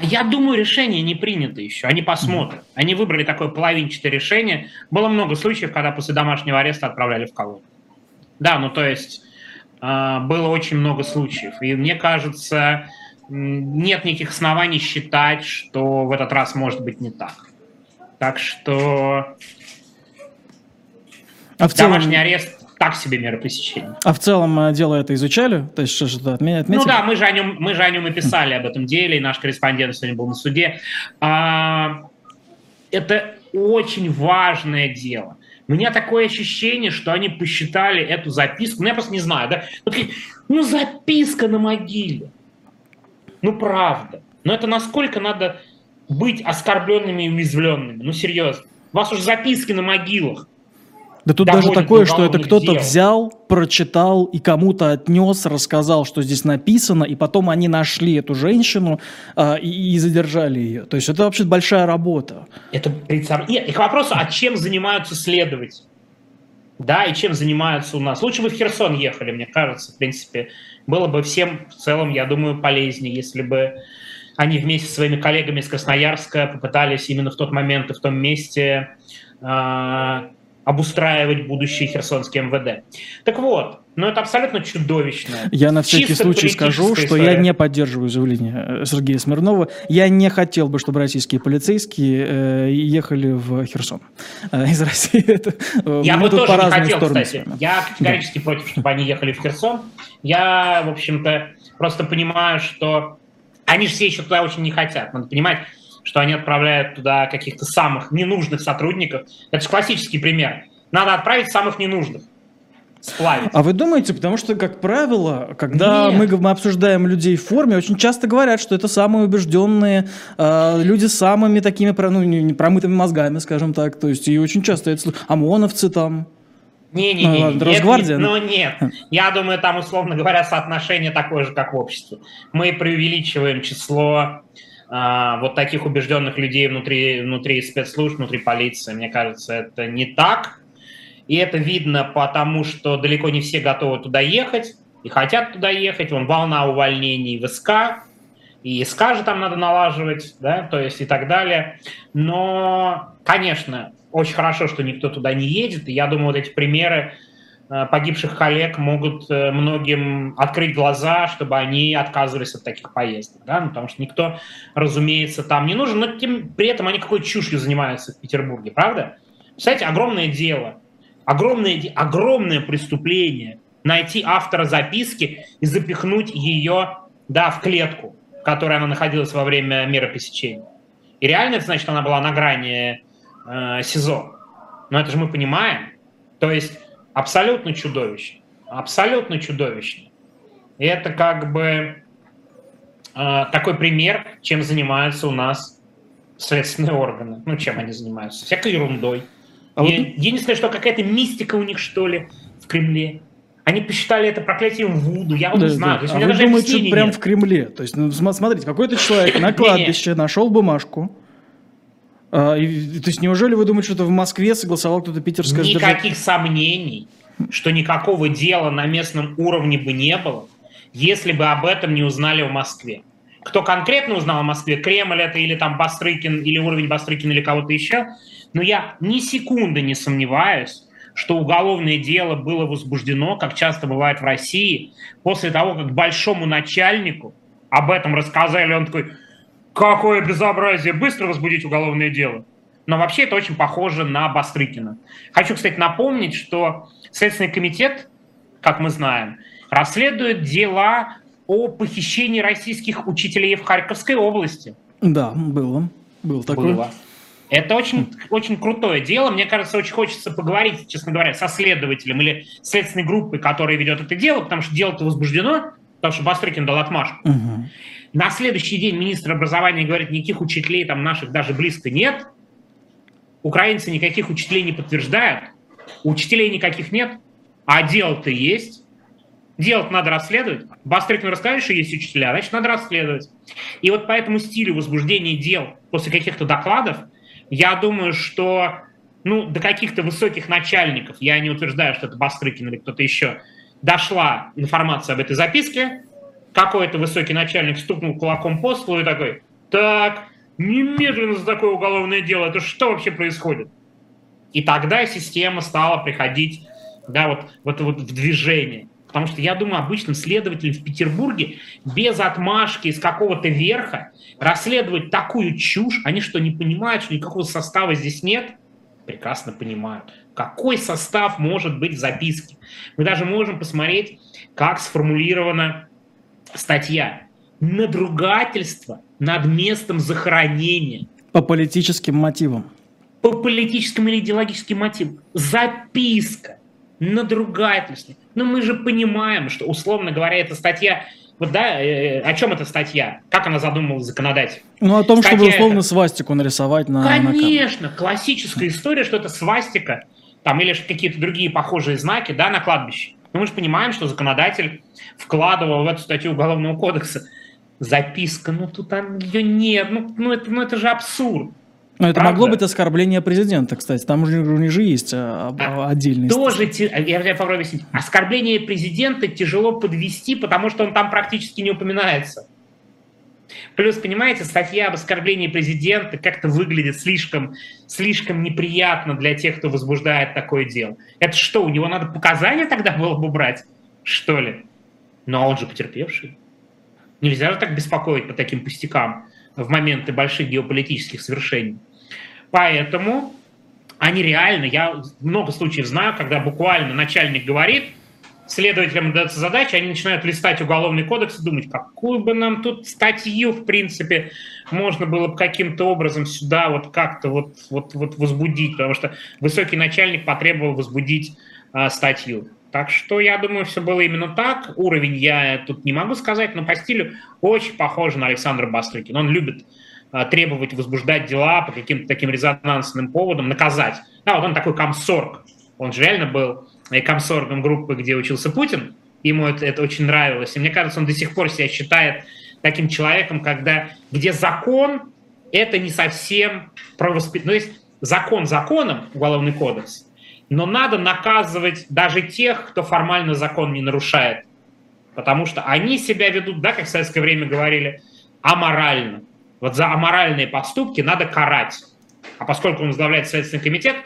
Я думаю, решение не принято еще. Они посмотрят. Они выбрали такое половинчатое решение. Было много случаев, когда после домашнего ареста отправляли в колонию. Да, ну то есть э, было очень много случаев. И мне кажется, нет никаких оснований считать, что в этот раз может быть не так. Так что А в целом, домашний арест так себе мера пресечения. а в целом э, дело это изучали? То есть что-то отме- отметили? Ну да, мы же о нем, мы же о нем и писали об этом деле, и наш корреспондент сегодня был на суде. А, это очень важное дело. У меня такое ощущение, что они посчитали эту записку, ну я просто не знаю, да, ну записка на могиле, ну правда, но это насколько надо быть оскорбленными и уязвленными, ну серьезно. У вас уже записки на могилах. Да тут даже такое, что это кто-то взял, прочитал и кому-то отнес, рассказал, что здесь написано, и потом они нашли эту женщину а, и, и задержали ее. То есть это вообще большая работа. Это представ- Нет, и к вопросу, а чем занимаются следователи? Да, и чем занимаются у нас? Лучше бы в Херсон ехали, мне кажется, в принципе. Было бы всем в целом, я думаю, полезнее, если бы они вместе со своими коллегами из Красноярска попытались именно в тот момент и в том месте а, обустраивать будущий херсонский МВД. Так вот, ну это абсолютно чудовищно. Я на всякий Чисто случай скажу, что я история. не поддерживаю заявление э, Сергея Смирнова. Я не хотел бы, чтобы российские полицейские э, ехали в Херсон э, из России. Это, э, Я бы тоже по не хотел, стороны кстати. Я категорически против, чтобы они ехали в Херсон. Я, в общем-то, просто понимаю, что они же все еще туда очень не хотят. Надо понимать, что они отправляют туда каких-то самых ненужных сотрудников. Это же классический пример. Надо отправить самых ненужных. Сплавить. А вы думаете, потому что, как правило, когда Нет. мы, мы обсуждаем людей в форме, очень часто говорят, что это самые убежденные э, люди с самыми такими ну, не- промытыми мозгами, скажем так. То есть, и очень часто это ОМОНовцы там. Не-не-не. Ну, ладно, это Росгвардия, не- ну. Ну, нет. Я думаю, там, условно говоря, соотношение такое же, как в обществе. Мы преувеличиваем число а, вот таких убежденных людей внутри, внутри спецслужб, внутри полиции. Мне кажется, это не так. И это видно потому, что далеко не все готовы туда ехать и хотят туда ехать. Вон волна увольнений в СК, и СК же там надо налаживать, да, то есть и так далее. Но, конечно, очень хорошо, что никто туда не едет, и я думаю, вот эти примеры э, погибших коллег могут э, многим открыть глаза, чтобы они отказывались от таких поездок, да, ну, потому что никто, разумеется, там не нужен, но тем, при этом они какой чушью занимаются в Петербурге, правда? Представляете, огромное дело, огромное, огромное преступление найти автора записки и запихнуть ее, да, в клетку, в которой она находилась во время меры пресечения. И реально это значит, она была на грани э, СИЗО. Но это же мы понимаем. То есть абсолютно чудовищно. Абсолютно чудовищно. И это как бы э, такой пример, чем занимаются у нас следственные органы. Ну, чем они занимаются? Всякой ерундой. А вот- знаю, что какая-то мистика у них, что ли, в Кремле. Они посчитали это проклятием Вуду. Я вот Да, не знаю. да. То есть А у меня вы даже думаете, что прям нет. в Кремле? То есть, ну, см- смотрите, какой-то человек на кладбище нашел бумажку. а, и- то есть, неужели вы думаете, что это в Москве согласовал кто-то питерское? Никаких сомнений, что никакого дела на местном уровне бы не было, если бы об этом не узнали в Москве. Кто конкретно узнал о Москве, Кремль это или там Бастрыкин, или уровень Бастрыкина, или кого-то еще, но я ни секунды не сомневаюсь, что уголовное дело было возбуждено, как часто бывает в России, после того, как большому начальнику об этом рассказали, он такой, какое безобразие, быстро возбудить уголовное дело. Но вообще это очень похоже на Бастрыкина. Хочу, кстати, напомнить, что Следственный комитет, как мы знаем, расследует дела о похищении российских учителей в Харьковской области. Да, было. Было такое. Было. Это очень, очень крутое дело. Мне кажется, очень хочется поговорить, честно говоря, со следователем или следственной группой, которая ведет это дело, потому что дело-то возбуждено, потому что Бастрыкин дал отмашку. Угу. На следующий день министр образования говорит, никаких учителей там наших даже близко нет. Украинцы никаких учителей не подтверждают. Учителей никаких нет, а дел-то есть. Дело надо расследовать. Бастрыкин рассказывает, что есть учителя, значит, надо расследовать. И вот по этому стилю возбуждения дел после каких-то докладов, я думаю, что ну, до каких-то высоких начальников, я не утверждаю, что это Бастрыкин или кто-то еще, дошла информация об этой записке, какой-то высокий начальник стукнул кулаком по столу и такой, так, немедленно за такое уголовное дело, это что вообще происходит? И тогда система стала приходить да, вот, вот, вот в движение. Потому что я думаю, обычным следователям в Петербурге без отмашки из какого-то верха расследовать такую чушь, они что, не понимают, что никакого состава здесь нет? Прекрасно понимают. Какой состав может быть в записке? Мы даже можем посмотреть, как сформулирована статья. Надругательство над местом захоронения. По политическим мотивам. По политическим или идеологическим мотивам. Записка. Надругательство. Но мы же понимаем, что, условно говоря, эта статья вот да, э, о чем эта статья? Как она задумывалась законодатель? Ну, о том, статья чтобы условно это... свастику нарисовать на Конечно, на классическая история, что это свастика, там, или какие-то другие похожие знаки, да, на кладбище. Но мы же понимаем, что законодатель вкладывал в эту статью Уголовного кодекса записка, ну тут там ее нет, ну, ну, это, ну это же абсурд. Но это Правда? могло быть оскорбление президента, кстати. Там уже у них же есть а, а, отдельный. Тоже, я, я попробую объяснить. Оскорбление президента тяжело подвести, потому что он там практически не упоминается. Плюс, понимаете, статья об оскорблении президента как-то выглядит слишком, слишком неприятно для тех, кто возбуждает такое дело. Это что, у него надо показания тогда было бы брать, что ли? Но он же потерпевший. Нельзя же так беспокоить по таким пустякам в моменты больших геополитических свершений. Поэтому они реально, я много случаев знаю, когда буквально начальник говорит, следователям дается задача, они начинают листать уголовный кодекс и думать, какую бы нам тут статью, в принципе, можно было бы каким-то образом сюда вот как-то вот, вот, вот возбудить, потому что высокий начальник потребовал возбудить э, статью. Так что я думаю, все было именно так. Уровень я тут не могу сказать, но по стилю очень похож на Александра Бастрыкина. Он любит а, требовать возбуждать дела по каким-то таким резонансным поводам, наказать. Да, вот он такой комсорг. Он же реально был комсоргом группы, где учился Путин. Ему это, это очень нравилось. И мне кажется, он до сих пор себя считает таким человеком, когда, где закон – это не совсем про воспитание. Ну, есть закон законом, уголовный кодекс – но надо наказывать даже тех, кто формально закон не нарушает. Потому что они себя ведут, да, как в советское время говорили, аморально. Вот за аморальные поступки надо карать. А поскольку он возглавляет Следственный комитет,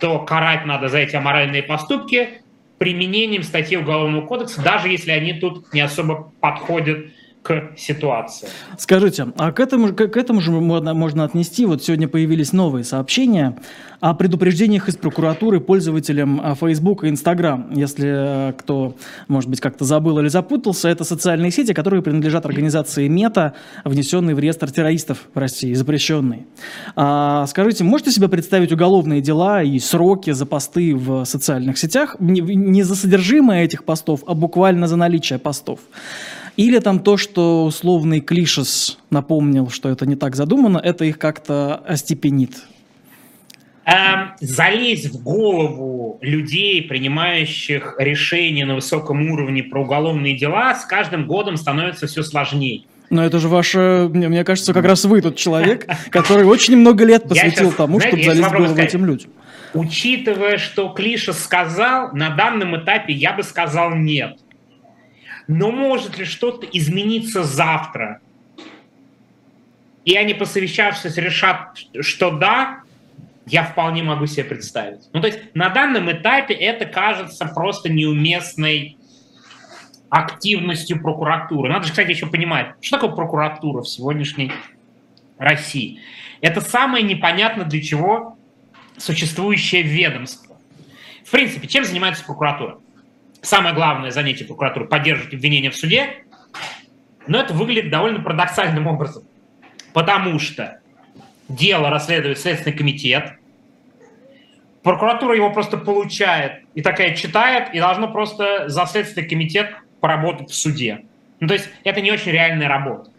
то карать надо за эти аморальные поступки применением статьи Уголовного кодекса, даже если они тут не особо подходят к ситуации. Скажите, а к этому, к, этому же можно, можно отнести, вот сегодня появились новые сообщения о предупреждениях из прокуратуры пользователям а, Facebook и Instagram. Если э, кто, может быть, как-то забыл или запутался, это социальные сети, которые принадлежат организации МЕТА, внесенные в реестр террористов в России, запрещенные. А, скажите, можете себе представить уголовные дела и сроки за посты в социальных сетях? Не, не за содержимое этих постов, а буквально за наличие постов. Или там то, что условный Клишес напомнил, что это не так задумано, это их как-то остепенит. Эм, залезть в голову людей, принимающих решения на высоком уровне про уголовные дела, с каждым годом становится все сложнее. Но это же ваше, мне кажется, как раз вы тот человек, который очень много лет посвятил сейчас, тому, знаете, чтобы залезть в голову этим людям. Учитывая, что Клиша сказал, на данном этапе я бы сказал нет. Но может ли что-то измениться завтра? И они, посовещавшись, решат, что да, я вполне могу себе представить. Ну, то есть на данном этапе это кажется просто неуместной активностью прокуратуры. Надо же, кстати, еще понимать, что такое прокуратура в сегодняшней России. Это самое непонятно для чего существующее ведомство. В принципе, чем занимается прокуратура? Самое главное занятие прокуратуры – поддерживать обвинение в суде, но это выглядит довольно парадоксальным образом, потому что дело расследует Следственный комитет, прокуратура его просто получает и такая читает, и должно просто за Следственный комитет поработать в суде. Ну, то есть это не очень реальная работа.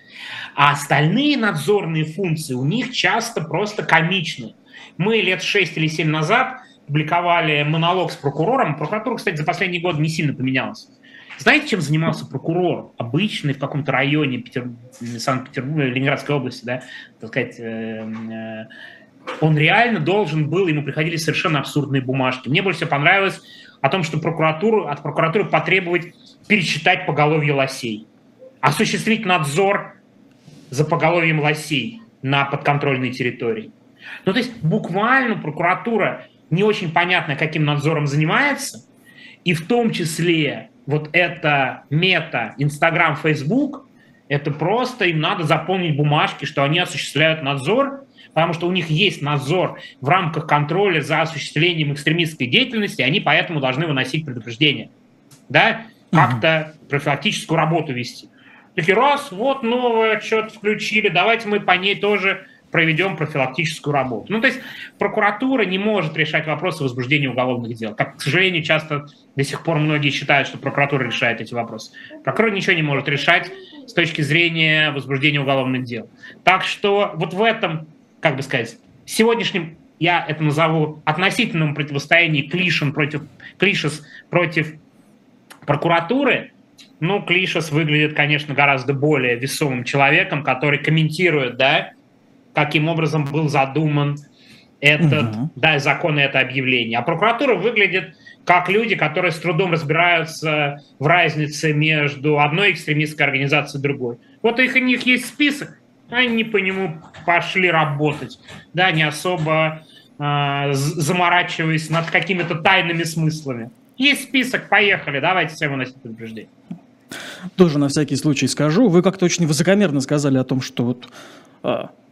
А остальные надзорные функции у них часто просто комичны. Мы лет 6 или 7 назад публиковали монолог с прокурором. Прокуратура, кстати, за последний год не сильно поменялась. Знаете, чем занимался прокурор обычный в каком-то районе Петер... Санкт-Петербурга, Ленинградской области, да, так сказать, э, э, он реально должен был, ему приходили совершенно абсурдные бумажки. Мне больше всего понравилось о том, что прокуратуру, от прокуратуры потребовать пересчитать поголовье лосей, осуществить надзор за поголовьем лосей на подконтрольной территории. Ну, то есть буквально прокуратура не очень понятно, каким надзором занимается, и в том числе вот это мета, Инстаграм, Фейсбук, это просто им надо заполнить бумажки, что они осуществляют надзор, потому что у них есть надзор в рамках контроля за осуществлением экстремистской деятельности, они поэтому должны выносить предупреждение. Да? Как-то профилактическую работу вести. Такие, раз, вот новое, что-то включили, давайте мы по ней тоже проведем профилактическую работу. Ну, то есть прокуратура не может решать вопросы возбуждения уголовных дел. Как, к сожалению, часто до сих пор многие считают, что прокуратура решает эти вопросы. Прокурор ничего не может решать с точки зрения возбуждения уголовных дел. Так что вот в этом, как бы сказать, сегодняшнем я это назову относительном противостоянии клишем против, клишес против прокуратуры, ну, Клишес выглядит, конечно, гораздо более весомым человеком, который комментирует, да, каким образом был задуман этот, угу. да, закон и это объявление. А прокуратура выглядит как люди, которые с трудом разбираются в разнице между одной экстремистской организацией и другой. Вот их, у них есть список, они по нему пошли работать, да, не особо э, заморачиваясь над какими-то тайными смыслами. Есть список, поехали, давайте всем выносить предупреждение. Тоже на всякий случай скажу. Вы как-то очень высокомерно сказали о том, что вот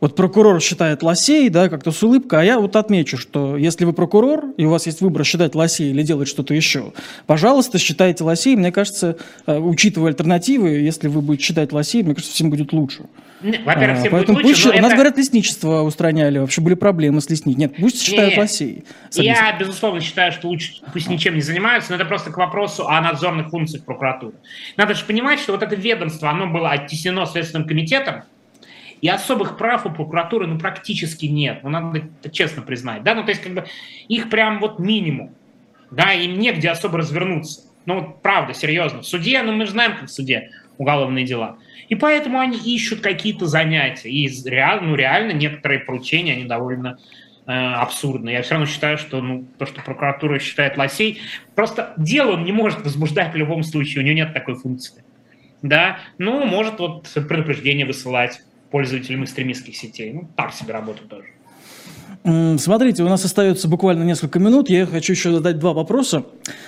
вот прокурор считает лосей, да, как-то с улыбкой, а я вот отмечу, что если вы прокурор, и у вас есть выбор считать лосей или делать что-то еще, пожалуйста, считайте лосей. Мне кажется, а, учитывая альтернативы, если вы будете считать лосей, мне кажется, всем будет лучше. Во-первых, всем а, Поэтому будет лучше. Пусть, у нас, говорят, лесничество устраняли, вообще были проблемы с лесничеством. Нет, пусть считают Нет, лосей. Я, безусловно, считаю, что лучше пусть ничем не занимаются, но это просто к вопросу о надзорных функциях прокуратуры. Надо же понимать, что вот это ведомство, оно было оттеснено Следственным комитетом, и особых прав у прокуратуры ну, практически нет. Ну, надо это честно признать. Да? Ну, то есть, как бы, их прям вот минимум. Да, им негде особо развернуться. Ну, вот, правда, серьезно. В суде, ну, мы же знаем, как в суде уголовные дела. И поэтому они ищут какие-то занятия. И реально, ну, реально некоторые поручения, они довольно э, абсурдны. Я все равно считаю, что ну, то, что прокуратура считает лосей, просто дело он не может возбуждать в любом случае, у него нет такой функции. Да, ну, может вот предупреждение высылать пользователям экстремистских сетей. Ну, так себе работа тоже. Смотрите, у нас остается буквально несколько минут. Я хочу еще задать два вопроса.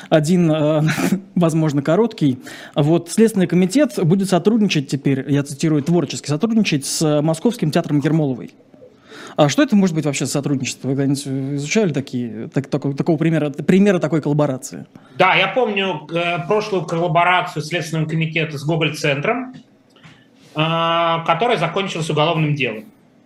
Один, э, возможно, короткий. Вот Следственный комитет будет сотрудничать теперь, я цитирую, творчески сотрудничать с Московским театром Ермоловой. А что это может быть вообще сотрудничество? Вы когда-нибудь изучали такие, так, такого, такого примера, примера такой коллаборации? Да, я помню э, прошлую коллаборацию Следственного комитета с Гоголь-центром. А, которая закончилась уголовным делом.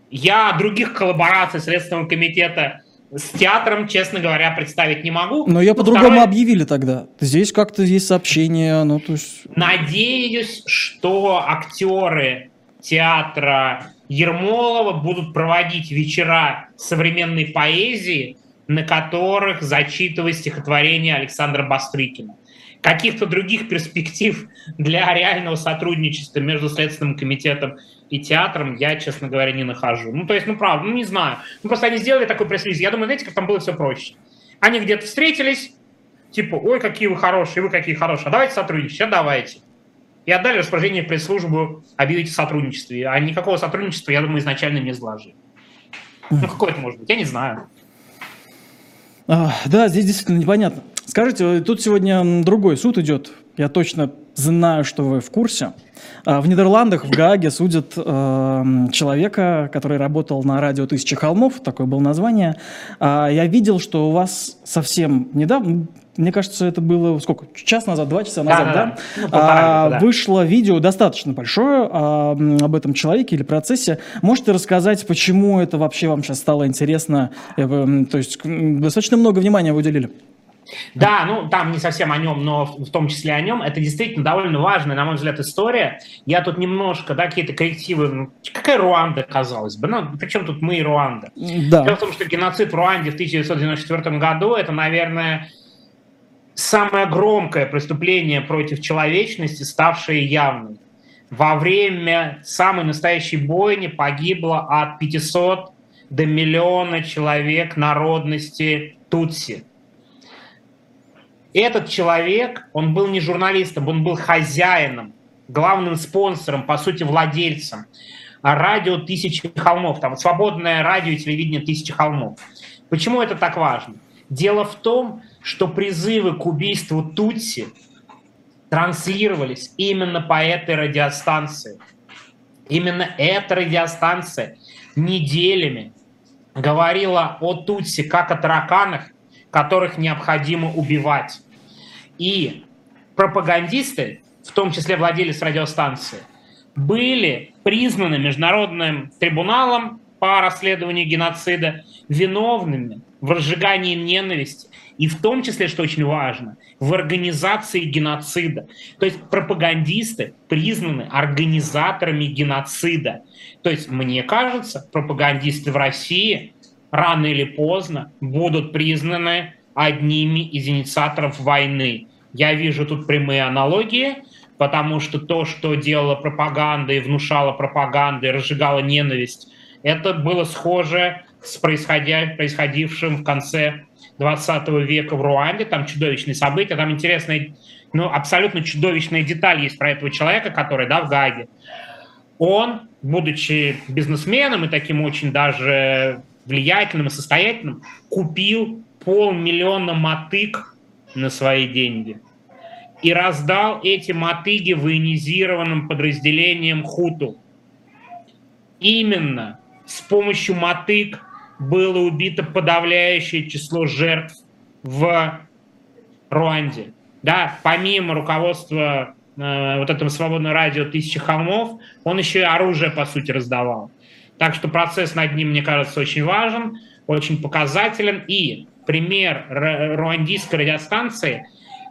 Я других коллабораций Следственного комитета с театром, честно говоря, представить не могу. Но я по-другому второе... объявили тогда. Здесь как-то есть сообщение, ну то есть... Надеюсь, что актеры театра Ермолова будут проводить вечера современной поэзии, на которых зачитывать стихотворение Александра Бастрыкина каких-то других перспектив для реального сотрудничества между Следственным комитетом и театром я, честно говоря, не нахожу. Ну, то есть, ну, правда, ну, не знаю. Ну, просто они сделали такой пресс-релиз. Я думаю, знаете, как там было все проще. Они где-то встретились, типа, ой, какие вы хорошие, вы какие хорошие, а давайте сотрудничать, а давайте. И отдали распоряжение пресс-службу объявить о сотрудничестве. А никакого сотрудничества, я думаю, изначально не изложили. Ну, какое это может быть? Я не знаю. А, да, здесь действительно непонятно. Скажите, тут сегодня другой суд идет. Я точно знаю, что вы в курсе. А, в Нидерландах, в Гааге судят э, человека, который работал на радио «Тысячи холмов», такое было название. А, я видел, что у вас совсем недавно, мне кажется, это было сколько? Час назад, два часа назад, да? да? да? Ну, а, да. Вышло видео достаточно большое а, об этом человеке или процессе. Можете рассказать, почему это вообще вам сейчас стало интересно? То есть достаточно много внимания вы уделили. Да, ну там не совсем о нем, но в, том числе о нем. Это действительно довольно важная, на мой взгляд, история. Я тут немножко, да, какие-то коррективы. Ну, какая Руанда, казалось бы? Ну, причем тут мы и Руанда? Да. Дело в том, что геноцид в Руанде в 1994 году это, наверное, самое громкое преступление против человечности, ставшее явным. Во время самой настоящей бойни погибло от 500 до миллиона человек народности Тутси. Этот человек, он был не журналистом, он был хозяином, главным спонсором, по сути, владельцем радио «Тысячи холмов», там свободное радио и телевидение «Тысячи холмов». Почему это так важно? Дело в том, что призывы к убийству Тутси транслировались именно по этой радиостанции. Именно эта радиостанция неделями говорила о Тутси как о тараканах, которых необходимо убивать. И пропагандисты, в том числе владелец радиостанции, были признаны Международным трибуналом по расследованию геноцида виновными в разжигании ненависти и в том числе, что очень важно, в организации геноцида. То есть пропагандисты признаны организаторами геноцида. То есть, мне кажется, пропагандисты в России рано или поздно будут признаны одними из инициаторов войны. Я вижу тут прямые аналогии, потому что то, что делала пропаганда и внушала пропаганда и разжигала ненависть, это было схоже с происходившим в конце 20 века в Руанде, там чудовищные события, там интересная, ну, абсолютно чудовищная деталь есть про этого человека, который, да, в Гаге. Он, будучи бизнесменом и таким очень даже влиятельным и состоятельным, купил полмиллиона мотык на свои деньги и раздал эти мотыги военизированным подразделениям Хуту. Именно с помощью мотык было убито подавляющее число жертв в Руанде. Да, помимо руководства э, вот этого свободного радио «Тысячи холмов», он еще и оружие, по сути, раздавал. Так что процесс над ним, мне кажется, очень важен, очень показателен. И пример руандийской радиостанции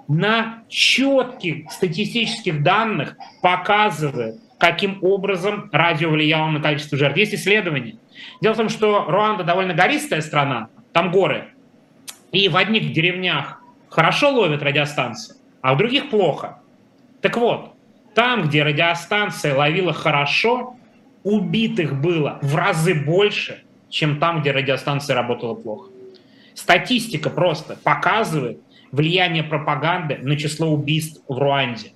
на четких статистических данных показывает, каким образом радио влияло на количество жертв. Есть исследования. Дело в том, что Руанда довольно гористая страна, там горы. И в одних деревнях хорошо ловят радиостанции, а в других плохо. Так вот, там, где радиостанция ловила хорошо, убитых было в разы больше, чем там, где радиостанция работала плохо. Статистика просто показывает влияние пропаганды на число убийств в Руанде.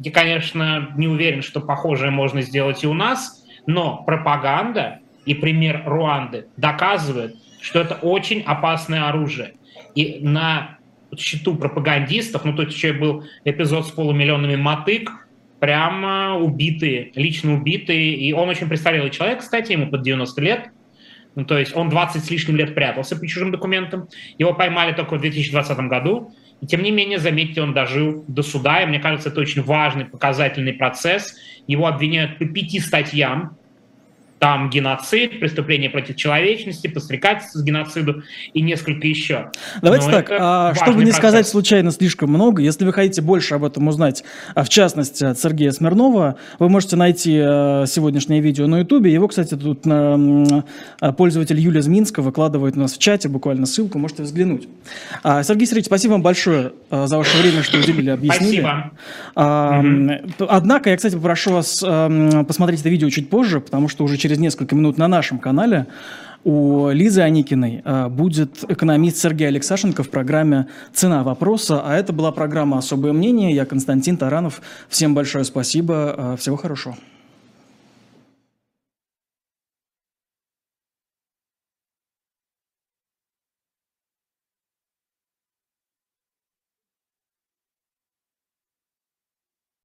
Я, конечно, не уверен, что похожее можно сделать и у нас, но пропаганда и пример Руанды доказывают, что это очень опасное оружие. И на счету пропагандистов, ну тут еще был эпизод с полумиллионами мотык, прямо убитые, лично убитые. И он очень престарелый человек, кстати, ему под 90 лет. Ну, то есть он 20 с лишним лет прятался по чужим документам. Его поймали только в 2020 году. И тем не менее, заметьте, он дожил до суда, и мне кажется, это очень важный показательный процесс. Его обвиняют по пяти статьям, там геноцид, преступление против человечности, подстрекательство к геноциду и несколько еще. Давайте Но так, а, чтобы не процесс. сказать случайно слишком много, если вы хотите больше об этом узнать, а в частности от Сергея Смирнова, вы можете найти а, сегодняшнее видео на Ютубе. Его, кстати, тут а, пользователь Юлия Зминска выкладывает у нас в чате, буквально ссылку, можете взглянуть. Сергей Сергеевич, спасибо вам большое за ваше время, что уделили, объяснили. Спасибо. Однако я, кстати, попрошу вас посмотреть это видео чуть позже, потому что уже через через несколько минут на нашем канале у Лизы Аникиной а, будет экономист Сергей Алексашенко в программе «Цена вопроса». А это была программа «Особое мнение». Я Константин Таранов. Всем большое спасибо. А, всего хорошего.